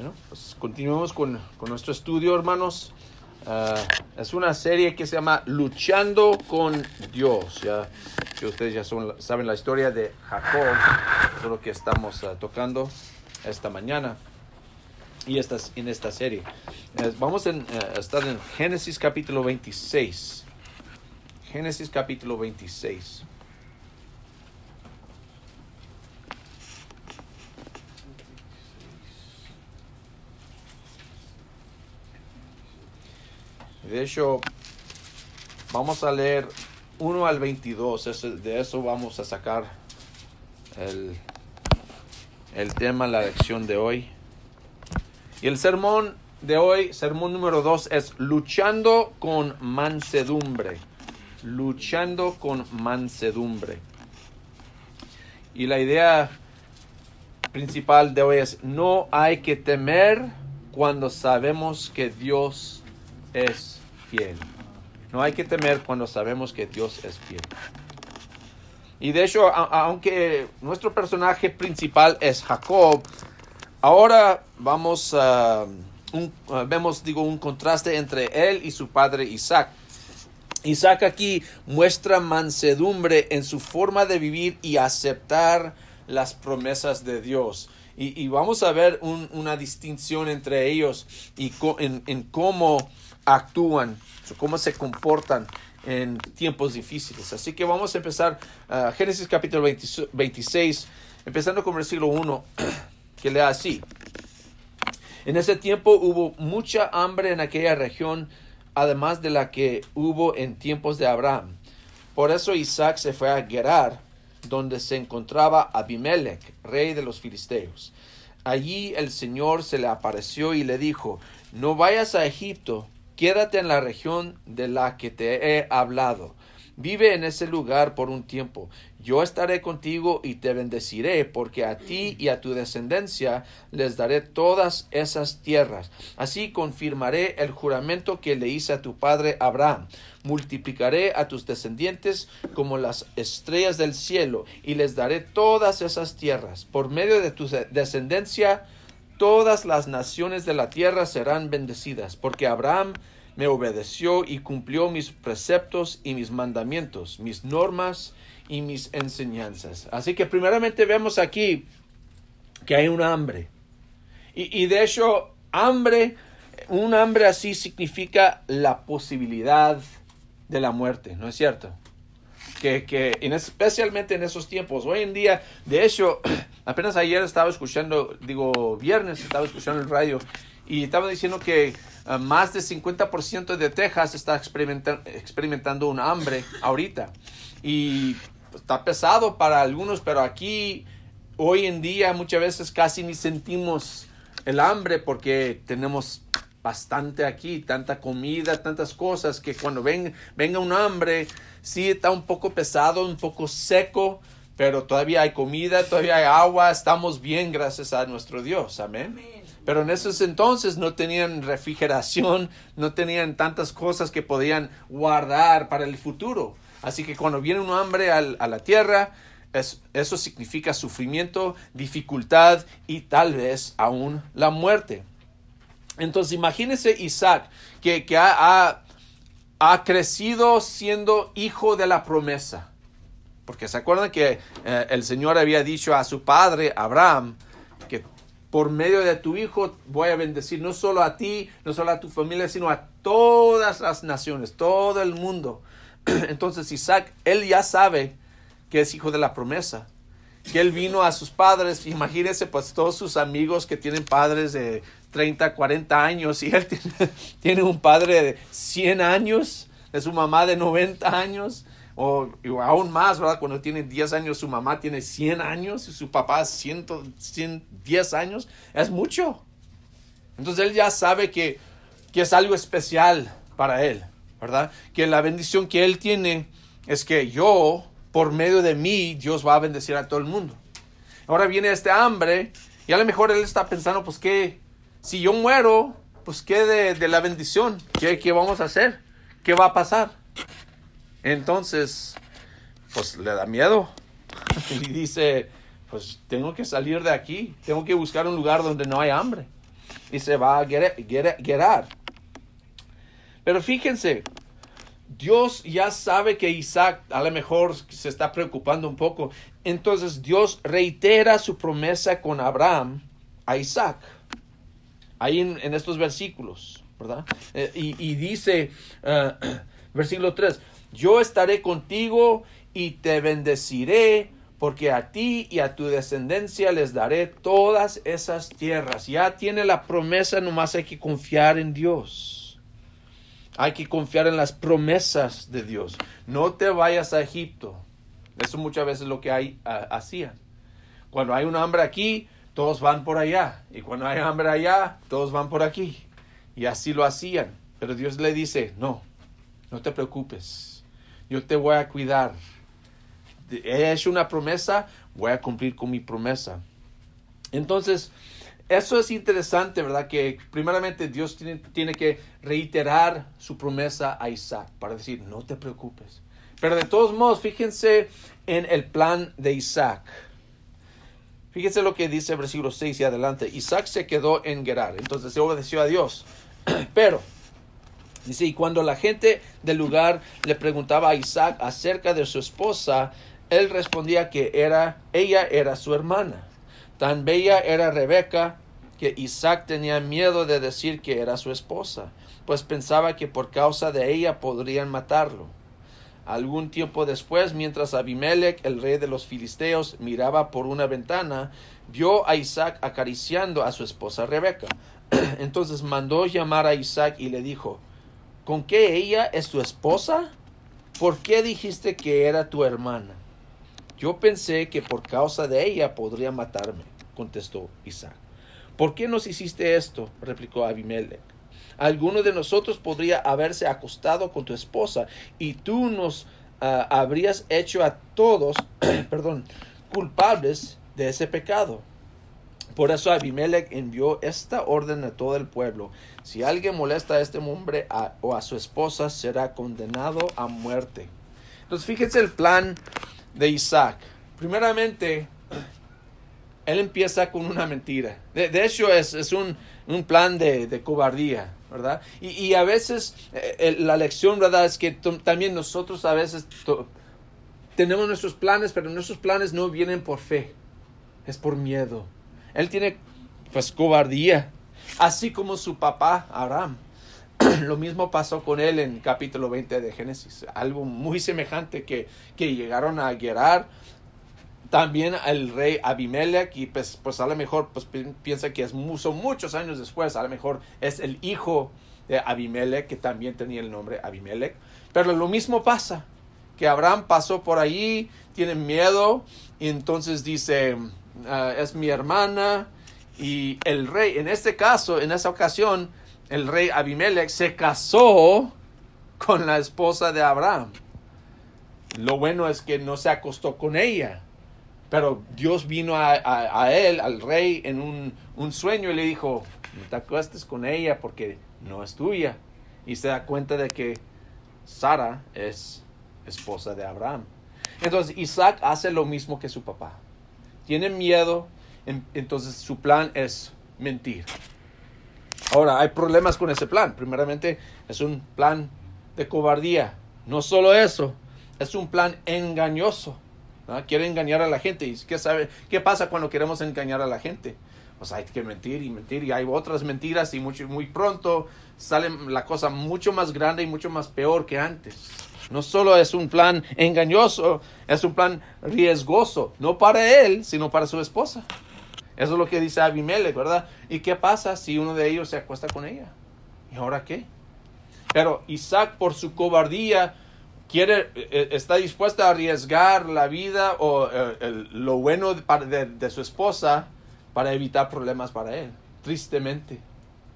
Bueno, pues continuemos con, con nuestro estudio, hermanos. Ah, es una serie que se llama Luchando con Dios. Ya que ustedes ya saben la historia de Jacob, es lo que estamos ah, tocando esta mañana y estas, en esta serie. Eh, vamos eh, a estar en Génesis capítulo 26. Génesis capítulo 26. De hecho, vamos a leer 1 al 22. Ese- de eso vamos a sacar el, el tema, la lección de hoy. Y el sermón de hoy, sermón número 2, es luchando con mansedumbre. Luchando con mansedumbre. Y la idea principal de hoy es, no hay que temer cuando sabemos que Dios es fiel. No hay que temer cuando sabemos que Dios es fiel. Y de hecho, aunque nuestro personaje principal es Jacob, ahora vamos a un- vemos digo un contraste entre él y su padre Isaac. Isaac aquí muestra mansedumbre en su forma de vivir y aceptar las promesas de Dios. Y, vamos a ver un- una distinción entre ellos y en cómo actúan, cómo se comportan en tiempos difíciles. Así que vamos a empezar ah, Génesis capítulo 20 26, empezando con versículo 1, que lea así. En ese tiempo hubo mucha hambre en aquella región, además de la que hubo en tiempos de Abraham. Por eso Isaac se fue a Gerar, donde se encontraba Abimelech, rey de los filisteos. Allí el Señor se le apareció y le dijo, no vayas a Egipto, quédate en la región de la que te he hablado. Vive en ese lugar por un tiempo. Yo estaré contigo y te bendeciré, porque a ti y a tu descendencia les daré todas esas tierras. Así confirmaré el juramento que le hice a tu padre Abraham. Multiplicaré a tus descendientes como las estrellas del cielo, y les daré todas esas tierras. Por medio de tu descendencia, todas las naciones de la tierra serán bendecidas, porque Abraham me obedeció y cumplió mis preceptos y mis mandamientos, mis normas y mis enseñanzas. Así que primeramente vemos aquí que hay un hambre. Y, de hecho, hambre, un hambre así significa la posibilidad de la muerte, ¿no es cierto? Que, que en, especialmente en esos tiempos, hoy en día, de hecho, apenas ayer estaba escuchando, digo, viernes estaba escuchando el radio y estaba diciendo que uh, más del 50% de Texas está experimentan, experimentando un hambre ahorita. Y pues, está pesado para algunos, pero aquí hoy en día muchas veces casi ni sentimos el hambre porque tenemos bastante aquí, tanta comida, tantas cosas que cuando ven, venga un hambre, sí está un poco pesado, un poco seco, pero todavía hay comida, todavía hay agua, estamos bien gracias a nuestro Dios, amén. amén. Pero en esos entonces no tenían refrigeración, no tenían tantas cosas que podían guardar para el futuro. Así que cuando viene un hambre al, a la tierra, es, eso significa sufrimiento, dificultad y tal vez aún la muerte. Entonces imagínese Isaac que, que ha, ha, ha, crecido siendo hijo de la promesa. Porque se acuerdan que eh, el Señor había dicho a su padre Abraham que por medio de tu hijo voy a bendecir no solo a ti, no solo a tu familia, sino a todas las naciones, todo el mundo. Entonces Isaac, él ya sabe que es hijo de la promesa, que él vino a sus padres, imagínense pues todos sus amigos que tienen padres de 30, 40 años y él tiene, un padre de 100 años, de su mamá de 90 años, o, aún más, ¿verdad? Cuando tiene 10 años, su mamá tiene 100 años y su papá 100, 110 años, es mucho. Entonces él ya sabe que, que es algo especial para él, ¿verdad? Que la bendición que él tiene es que yo, por medio de mí, Dios va a bendecir a todo el mundo. Ahora viene este hambre y a lo mejor él está pensando, pues, ¿qué? Si yo muero, pues, ¿qué de, de la bendición? ¿Qué, ¿Qué vamos a hacer? ¿Qué va a pasar? Entonces, pues le da miedo y dice, pues tengo que salir de aquí, tengo que buscar un lugar donde no hay hambre. y se va a Gerar. Pero fíjense, Dios ya sabe que Isaac a lo mejor se está preocupando un poco. Entonces Dios reitera su promesa con Abraham a Isaac. Ahí en, estos versículos, ¿verdad? Eh, y, dice, uh, versículo 3, yo estaré contigo y te bendeciré porque a ti y a tu descendencia les daré todas esas tierras. Ya tiene la promesa, nomás hay que confiar en Dios. Hay que confiar en las promesas de Dios. No te vayas a Egipto. Eso muchas veces lo que hay, hacían. Cuando hay un hambre aquí, todos van por allá. Y cuando hay hambre allá, todos van por aquí. Y así lo hacían. Pero Dios le dice, no, no te preocupes. Yo te voy a cuidar he hecho una promesa, voy a cumplir con mi promesa. Entonces, eso es interesante, ¿verdad? Que primeramente Dios tiene, tiene, que reiterar su promesa a Isaac para decir, no te preocupes. Pero de todos modos, fíjense en el plan de Isaac. Fíjense lo que dice el versículo 6 y adelante. Isaac se quedó en Gerar, entonces se obedeció a Dios. Pero, dice, y cuando la gente del lugar le preguntaba a Isaac acerca de su esposa, él respondía que era, ella era su hermana. Tan bella era Rebeca que Isaac tenía miedo de decir que era su esposa, pues pensaba que por causa de ella podrían matarlo. Algún tiempo después, mientras Abimelech, el rey de los filisteos, miraba por una ventana, vio a Isaac acariciando a su esposa Rebeca. Entonces mandó llamar a Isaac y le dijo, ¿Con qué ella es tu esposa? ¿Por qué dijiste que era tu hermana? Yo pensé que por causa de ella podría matarme, contestó Isaac. ¿Por qué nos hiciste esto? replicó Abimelech. Alguno de nosotros podría haberse acostado con tu esposa y tú nos ah, habrías hecho a todos, perdón, culpables de ese pecado. Por eso Abimelech envió esta orden a todo el pueblo. Si alguien molesta a este hombre o a su esposa, será condenado a muerte. Entonces fíjense el plan de Isaac. Primeramente, él empieza con una mentira. De, hecho, es, un, un, plan de, cobardía, ¿verdad? Y, y a veces eh, la lección, ¿verdad? Es que también nosotros a veces tenemos nuestros planes, pero nuestros planes no vienen por fe, es por miedo. Él tiene, pues, cobardía, así como su papá, Abraham. Lo mismo pasó con él en capítulo 20 de Génesis, algo muy semejante que, que llegaron a Gerar. También el rey Abimelech, y pues, pues a lo mejor pues, piensa que es son muchos años después, a lo mejor es el hijo de Abimelech, que también tenía el nombre Abimelech. Pero lo mismo pasa, que Abraham pasó por allí, tiene miedo, y entonces dice, ah, es mi hermana, y el rey, en este caso, en esa ocasión, el rey Abimelech se casó con la esposa de Abraham. Lo bueno es que no se acostó con ella, pero Dios vino a, él, al rey, en un, sueño y le dijo, no te acuestes con ella porque no es tuya. Y se da cuenta de que Sara es esposa de Abraham. Entonces Isaac hace lo mismo que su papá. Tiene miedo, entonces su plan es mentir. Ahora, hay problemas con ese plan. Primeramente, es un plan de cobardía. No solo eso, es un plan engañoso. Quiere engañar a la gente. ¿Y qué, qué pasa cuando queremos engañar a la gente? Pues hay que mentir y mentir y hay otras mentiras y mucho, muy pronto sale la cosa mucho más grande y mucho más peor que antes. No solo es un plan engañoso, es un plan riesgoso, no para él, sino para su esposa. Eso es lo que dice Abimelech, ¿verdad? ¿Y qué pasa si uno de ellos se acuesta con ella? ¿Y ahora qué? Pero Isaac, por su cobardía, quiere, eh, está dispuesto a arriesgar la vida o eh, lo bueno de, de, su esposa para evitar problemas para él, tristemente.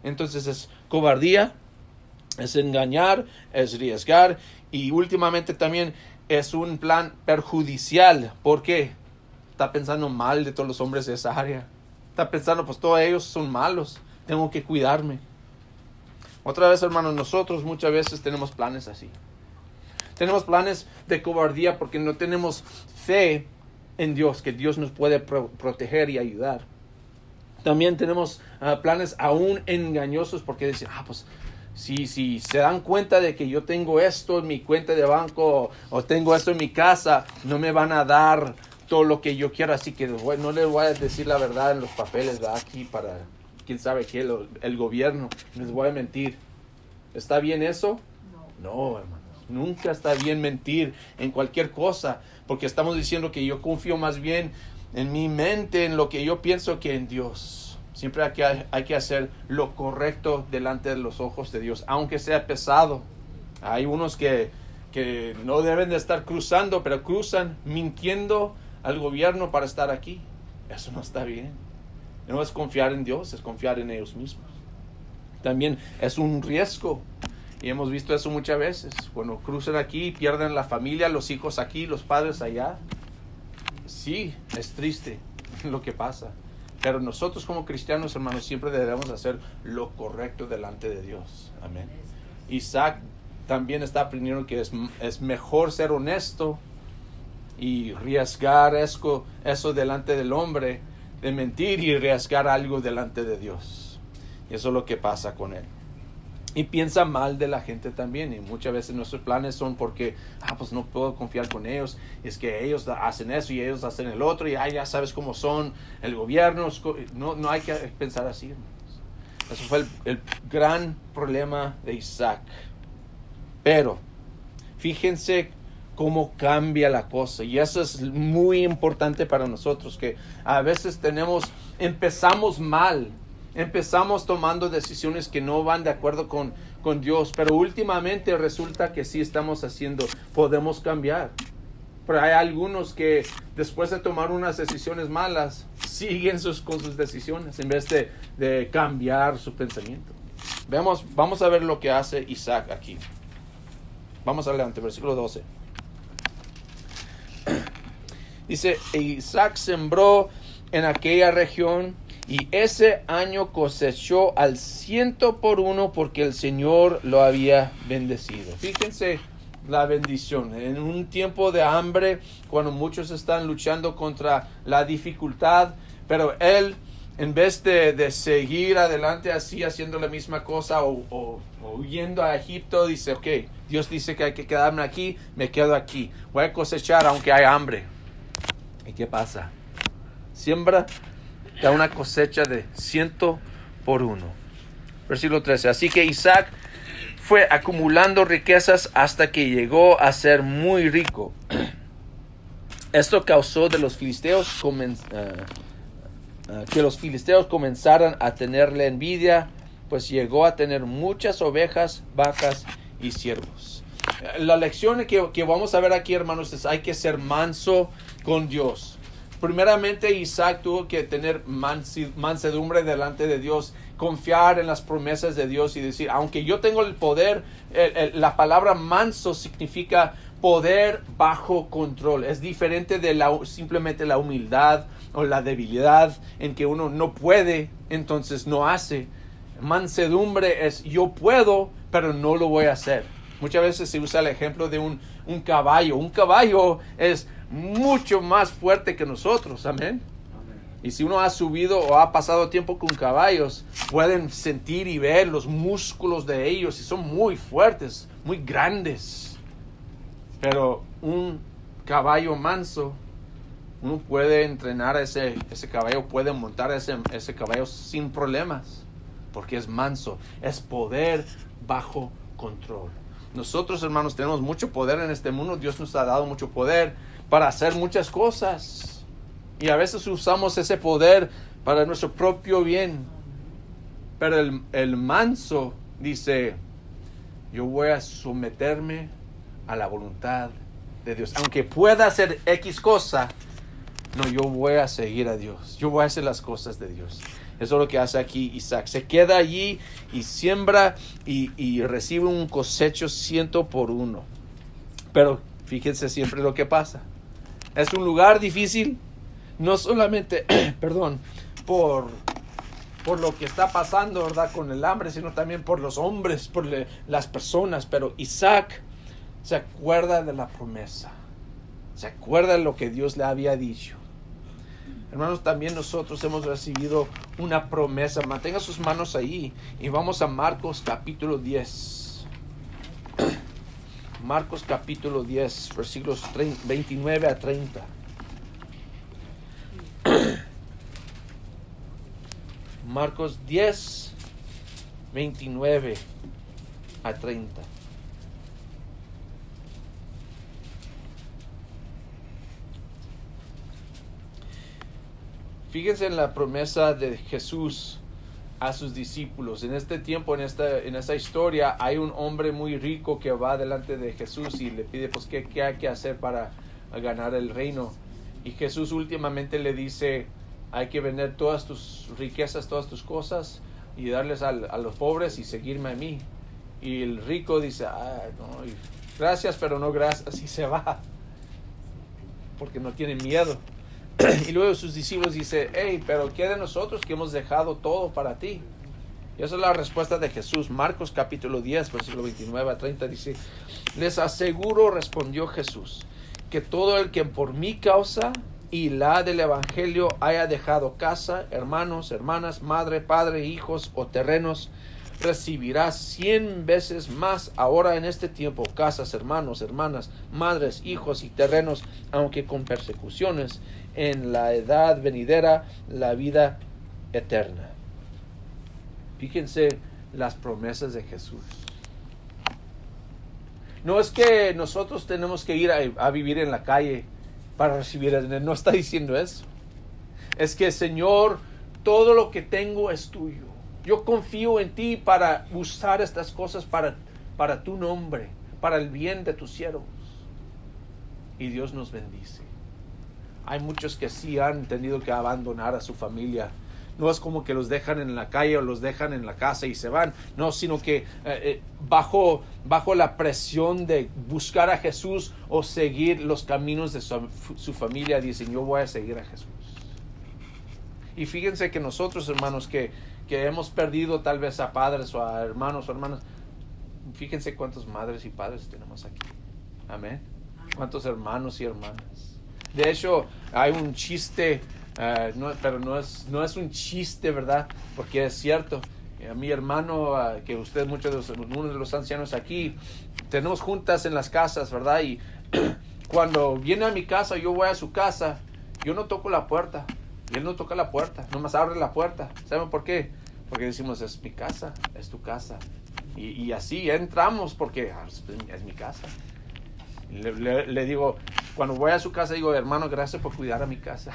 Entonces es cobardía, es engañar, es arriesgar y últimamente también es un plan perjudicial. ¿Por qué? Está pensando mal de todos los hombres de esa área. Está pensando, pues todos ellos son malos, tengo que cuidarme. Otra vez, hermanos, nosotros muchas veces tenemos planes así. Tenemos planes de cobardía porque no tenemos fe en Dios, que Dios nos puede proteger y ayudar. También tenemos ah, planes aún engañosos porque dicen, ah, pues si, si se dan cuenta de que yo tengo esto en mi cuenta de banco o, tengo esto en mi casa, no me van a dar todo lo que yo quiero, así que no les voy a decir la verdad en los papeles de aquí para quién sabe qué, el gobierno, les voy a mentir. ¿Está bien eso? No, no hermano. Nunca está bien mentir en cualquier cosa, porque estamos diciendo que yo confío más bien en mi mente, en lo que yo pienso, que en Dios. Siempre hay que, hay que hacer lo correcto delante de los ojos de Dios, aunque sea pesado. Hay unos que, que no deben de estar cruzando, pero cruzan mintiendo al gobierno para estar aquí. Eso no está bien. No es confiar en Dios, es confiar en ellos mismos. También es un riesgo. Y hemos visto eso muchas veces. Cuando cruzan aquí, pierden la familia, los hijos aquí, los padres allá. Sí, es triste lo que pasa. Pero nosotros como cristianos, hermanos, siempre debemos hacer lo correcto delante de Dios. Amén. Isaac también está aprendiendo que es, es mejor ser honesto y arriesgar eso, eso delante del hombre, de mentir y arriesgar algo delante de Dios. Y eso es lo que pasa con él y piensa mal de la gente también. Y muchas veces nuestros planes son porque, ah, pues no puedo confiar con ellos. Es que ellos hacen eso y ellos hacen el otro y ah, ya sabes cómo son el gobierno. No, no hay que pensar así. Eso fue el, el gran problema de Isaac. Pero, fíjense cómo cambia la cosa. Y eso es muy importante para nosotros, que a veces tenemos, empezamos mal empezamos tomando decisiones que no van de acuerdo con, con Dios, pero últimamente resulta que sí estamos haciendo, podemos cambiar. Pero hay algunos que después de tomar unas decisiones malas, siguen sus, con sus decisiones en vez de, de cambiar su pensamiento. Veamos, vamos a ver lo que hace Isaac aquí. Vamos adelante, versículo 12. Dice, Isaac sembró en aquella región y ese año cosechó al ciento por uno porque el Señor lo había bendecido. Fíjense la bendición. En un tiempo de hambre, cuando muchos están luchando contra la dificultad, pero él, en vez de, seguir adelante así, haciendo la misma cosa o, huyendo a Egipto, dice, ok, Dios dice que hay que quedarme aquí, me quedo aquí. Voy a cosechar aunque hay hambre. ¿Y qué pasa? Siembra da una cosecha de ciento por uno. Versículo 13. Así que Isaac fue acumulando riquezas hasta que llegó a ser muy rico. Esto causó de los filisteos eh, eh, que los filisteos comenzaran a tenerle envidia, pues llegó a tener muchas ovejas, vacas y siervos. La lección que, que vamos a ver aquí, hermanos, es hay que ser manso con Dios primeramente Isaac tuvo que tener mansedumbre delante de Dios, confiar en las promesas de Dios y decir, aunque yo tengo el poder, la palabra manso significa poder bajo control. Es diferente de la, simplemente la humildad o la debilidad en que uno no puede, entonces no hace. Mansedumbre es yo puedo, pero no lo voy a hacer. Muchas veces se usa el ejemplo de un, un caballo. Un caballo es mucho más fuerte que nosotros, amén. Y si uno ha subido o ha pasado tiempo con caballos, pueden sentir y ver los músculos de ellos y son muy fuertes, muy grandes. Pero un caballo manso, uno puede entrenar a ese, ese caballo, puede montar ese, ese caballo sin problemas, porque es manso, es poder bajo control. Nosotros, hermanos, tenemos mucho poder en este mundo, Dios nos ha dado mucho poder, para hacer muchas cosas. Y a veces usamos ese poder para nuestro propio bien. Pero el, manso dice, yo voy a someterme a la voluntad de Dios. Aunque pueda hacer X cosa, no, yo voy a seguir a Dios. Yo voy a hacer las cosas de Dios. Eso es lo que hace aquí Isaac. Se queda allí y siembra y, y recibe un cosecho ciento por uno. Pero fíjense siempre lo que pasa. Es un lugar difícil, no solamente, perdón, por, por lo que está pasando, ¿verdad? Con el hambre, sino también por los hombres, por las personas. Pero Isaac se acuerda de la promesa, se acuerda de lo que Dios le había dicho. Hermanos, también nosotros hemos recibido una promesa. Mantenga sus manos ahí y vamos a Marcos capítulo 10. Marcos capítulo 10, versículos 29 a 30. Marcos 10, 29 a 30. Fíjense en la promesa de Jesús a sus discípulos. En este tiempo, en esta, en esta historia, hay un hombre muy rico que va delante de Jesús y le pide, pues, ¿qué, qué hay que hacer para ganar el reino? Y Jesús últimamente le dice, hay que vender todas tus riquezas, todas tus cosas y darles a los pobres y seguirme a mí. Y el rico dice, ah, no, gracias, pero no gracias, y se va, porque no tiene miedo. Y luego sus discípulos dicen, hey, pero ¿qué de nosotros que hemos dejado todo para ti? Y esa es la respuesta de Jesús. Marcos capítulo 10, versículo 29 a 30 dice, les aseguro, respondió Jesús, que todo el que por mi causa y la del Evangelio haya dejado casa, hermanos, hermanas, madre, padre, hijos o terrenos, recibirá cien veces más ahora en este tiempo casas, hermanos, hermanas, madres, hijos y terrenos, aunque con persecuciones, en la edad venidera la vida eterna. Fíjense las promesas de Jesús. No es que nosotros tenemos que ir a, vivir en la calle para recibir el No está diciendo eso. Es que Señor, todo lo que tengo es tuyo. Yo confío en ti para usar estas cosas para, para tu nombre, para el bien de tus siervos. Y Dios nos bendice. Hay muchos que sí han tenido que abandonar a su familia. No es como que los dejan en la calle o los dejan en la casa y se van. No, sino que eh, eh, bajo, bajo la presión de buscar a Jesús o seguir los caminos de su, su familia, dicen, yo voy a seguir a Jesús. Y fíjense que nosotros, hermanos, que, que hemos perdido tal vez a padres o a hermanos o hermanas, fíjense cuántos madres y padres tenemos aquí. Amén. Cuántos hermanos y hermanas. De hecho, hay un chiste, eh, pero no es, no es un chiste, ¿verdad? Porque es cierto. A mi hermano, que usted, muchos de los, uno de los ancianos aquí, tenemos juntas en las casas, ¿verdad? Y cuando viene a mi casa, yo voy a su casa, yo no toco la puerta. Él no toca la puerta, nomás abre la puerta. ¿Saben por qué? Porque decimos, es mi casa, es tu casa. Y, así entramos porque ah, es mi casa. Le, digo, cuando voy a su casa, digo, hermano, gracias por cuidar a mi casa.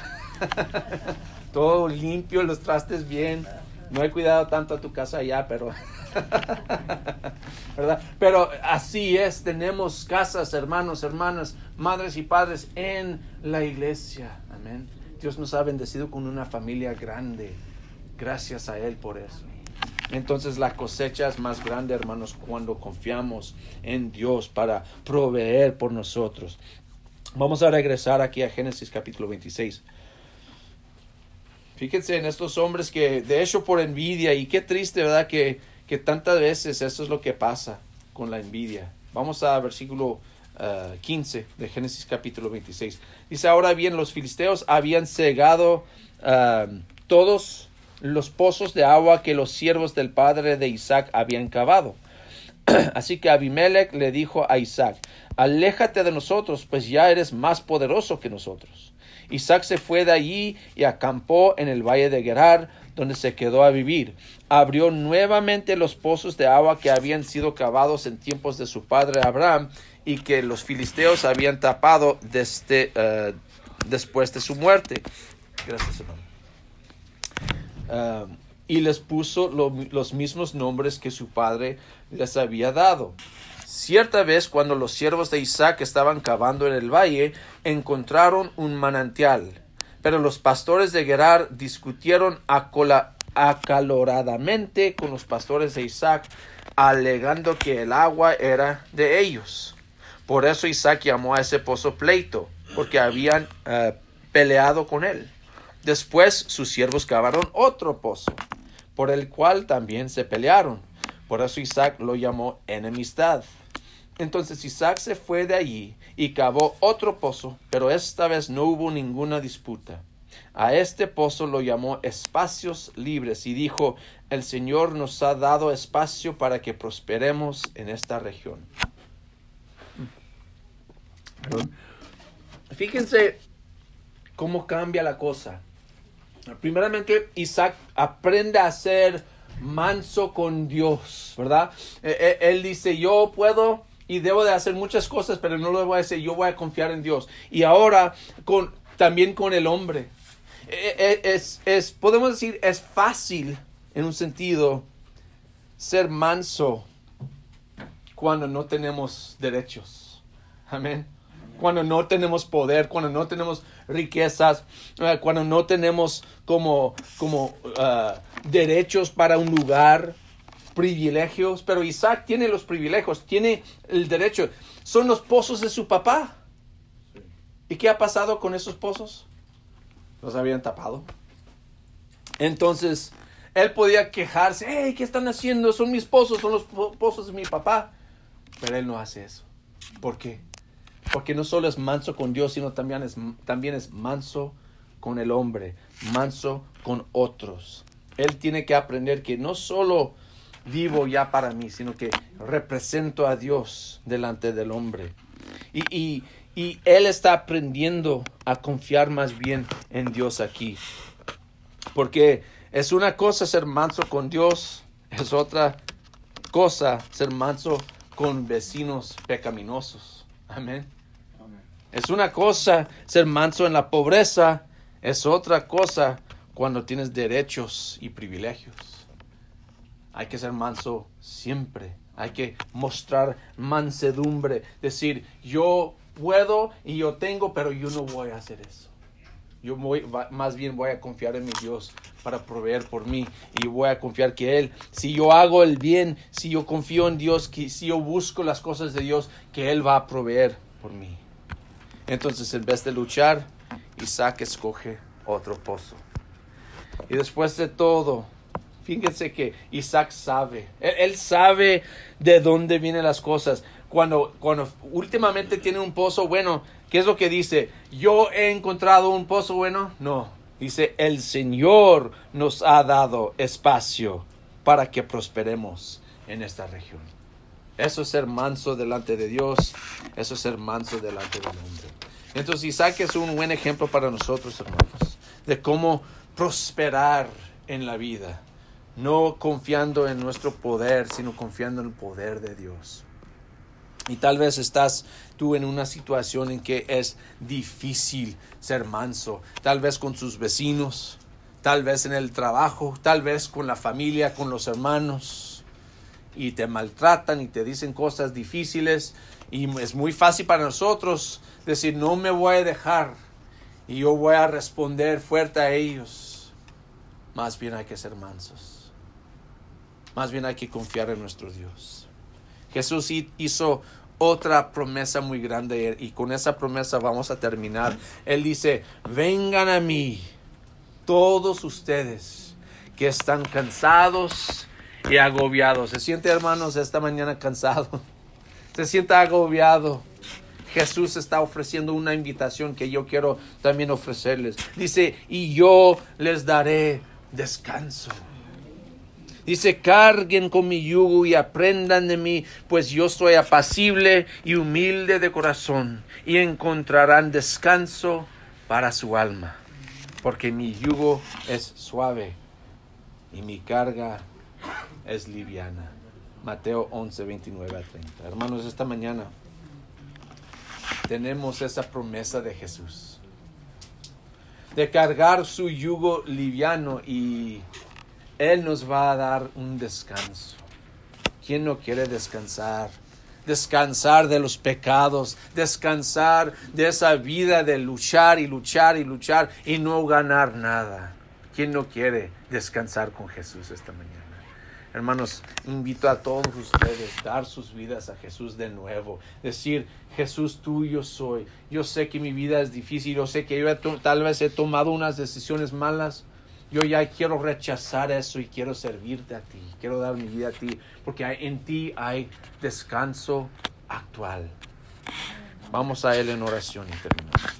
Todo limpio, los trastes bien. No he cuidado tanto a tu casa allá, pero... ¿verdad? Pero así es, tenemos casas, hermanos, hermanas, madres y padres en la iglesia. Amén. Dios nos ha bendecido con una familia grande. Gracias a Él por eso. Entonces la cosecha es más grande, hermanos, cuando confiamos en Dios para proveer por nosotros. Vamos a regresar aquí a Génesis capítulo 26. Fíjense en estos hombres que, de hecho, por envidia, y qué triste, ¿verdad? Que, que tantas veces eso es lo que pasa con la envidia. Vamos a versículo 15 uh, de Génesis capítulo 26. Dice, ahora bien, los filisteos habían cegado uh, todos los pozos de agua que los siervos del padre de Isaac habían cavado. Así que Abimelech le dijo a Isaac, aléjate de nosotros, pues ya eres más poderoso que nosotros. Isaac se fue de allí y acampó en el valle de Gerar, donde se quedó a vivir. Abrió nuevamente los pozos de agua que habían sido cavados en tiempos de su padre Abraham y que los filisteos habían tapado desde, eh, después de su muerte. Gracias, hermano. Ah, y les puso los mismos nombres que su padre les había dado. Cierta vez, cuando los siervos de Isaac estaban cavando en el valle, encontraron un manantial. Pero los pastores de Gerar discutieron acaloradamente con los pastores de Isaac, alegando que el agua era de ellos. Por eso Isaac llamó a ese pozo pleito, porque habían ah, peleado con él. Después sus siervos cavaron otro pozo, por el cual también se pelearon. Por eso Isaac lo llamó enemistad. Entonces Isaac se fue de allí y cavó otro pozo, pero esta vez no hubo ninguna disputa. A este pozo lo llamó espacios libres y dijo, el Señor nos ha dado espacio para que prosperemos en esta región. Fíjense cómo cambia la cosa. Primeramente, Isaac aprende a ser manso con Dios, ¿verdad? Eh, eh, él dice, yo puedo y debo de hacer muchas cosas, pero no lo voy a decir, yo voy a confiar en Dios. Y ahora con, también con el hombre. Eh, es, es, podemos decir, es fácil en un sentido ser manso cuando no tenemos derechos. Amén cuando no tenemos poder, cuando no tenemos riquezas, eh, cuando no tenemos como, como eh, derechos para un lugar, privilegios. Pero Isaac tiene los privilegios, tiene el derecho. Son los pozos de su papá. ¿Y qué ha pasado con esos pozos? Los habían tapado. Entonces, él podía quejarse, hey, ¿qué están haciendo? Son mis pozos, son los pozos de mi papá. Pero él no hace eso. ¿Por qué? Porque no solo es manso con Dios, sino también es, también es manso con el hombre, manso con otros. Él tiene que aprender que no solo vivo ya para mí, sino que represento a Dios delante del hombre. Y, y, y él está aprendiendo a confiar más bien en Dios aquí. Porque es una cosa ser manso con Dios, es otra cosa ser manso con vecinos pecaminosos. Amén. Es una cosa ser manso en la pobreza, es otra cosa cuando tienes derechos y privilegios. Hay que ser manso siempre. Hay que mostrar mansedumbre. Decir, yo puedo y yo tengo, pero yo no voy a hacer eso. Yo voy, más bien voy a confiar en mi Dios para proveer por mí y voy a confiar que Él, si yo hago el bien, si yo confío en Dios, si yo busco las cosas de Dios, que Él va a proveer por mí. Entonces, en vez de luchar, Isaac escoge otro pozo. Y después de todo, fíjense que Isaac sabe, él, sabe de dónde vienen las cosas. Cuando, cuando últimamente tiene un pozo bueno, ¿qué es lo que dice? Yo he encontrado un pozo bueno. No, dice, el Señor nos ha dado espacio para que prosperemos en esta región. Eso es ser manso delante de Dios, eso es ser manso delante del hombre. Entonces Isaac es un buen ejemplo para nosotros, hermanos, de cómo prosperar en la vida, no confiando en nuestro poder, sino confiando en el poder de Dios. Y tal vez estás tú en una situación en que es difícil ser manso, tal vez con sus vecinos, tal vez en el trabajo, tal vez con la familia, con los hermanos, y te maltratan y te dicen cosas difíciles, y es muy fácil para nosotros decir, no me voy a dejar y yo voy a responder fuerte a ellos. Más bien hay que ser mansos. Más bien hay que confiar en nuestro Dios. Jesús hizo otra promesa muy grande y con esa promesa vamos a terminar. Él dice, vengan a mí todos ustedes que están cansados y agobiados. ¿Se siente hermanos esta mañana cansado? ¿Se siente agobiado? Jesús está ofreciendo una invitación que yo quiero también ofrecerles. Dice, y yo les daré descanso. Dice, carguen con mi yugo y aprendan de mí, pues yo soy apacible y humilde de corazón, y encontrarán descanso para su alma, porque mi yugo es suave y mi carga es liviana. Mateo 11, 29 a 30. Hermanos, esta mañana tenemos esa promesa de Jesús. De cargar su yugo liviano y Él nos va a dar un descanso. ¿Quién no quiere descansar? Descansar de los pecados, descansar de esa vida de luchar y luchar y luchar y no ganar nada. ¿Quién no quiere descansar con Jesús esta mañana? Hermanos, invito a todos ustedes a dar sus vidas a Jesús de nuevo. Decir, Jesús tuyo soy. Yo sé que mi vida es difícil. Yo sé que yo tal vez he tomado unas decisiones malas. Yo ya quiero rechazar eso y quiero servirte a ti. Quiero dar mi vida a ti. Porque en ti hay descanso actual. Vamos a Él en oración y terminamos.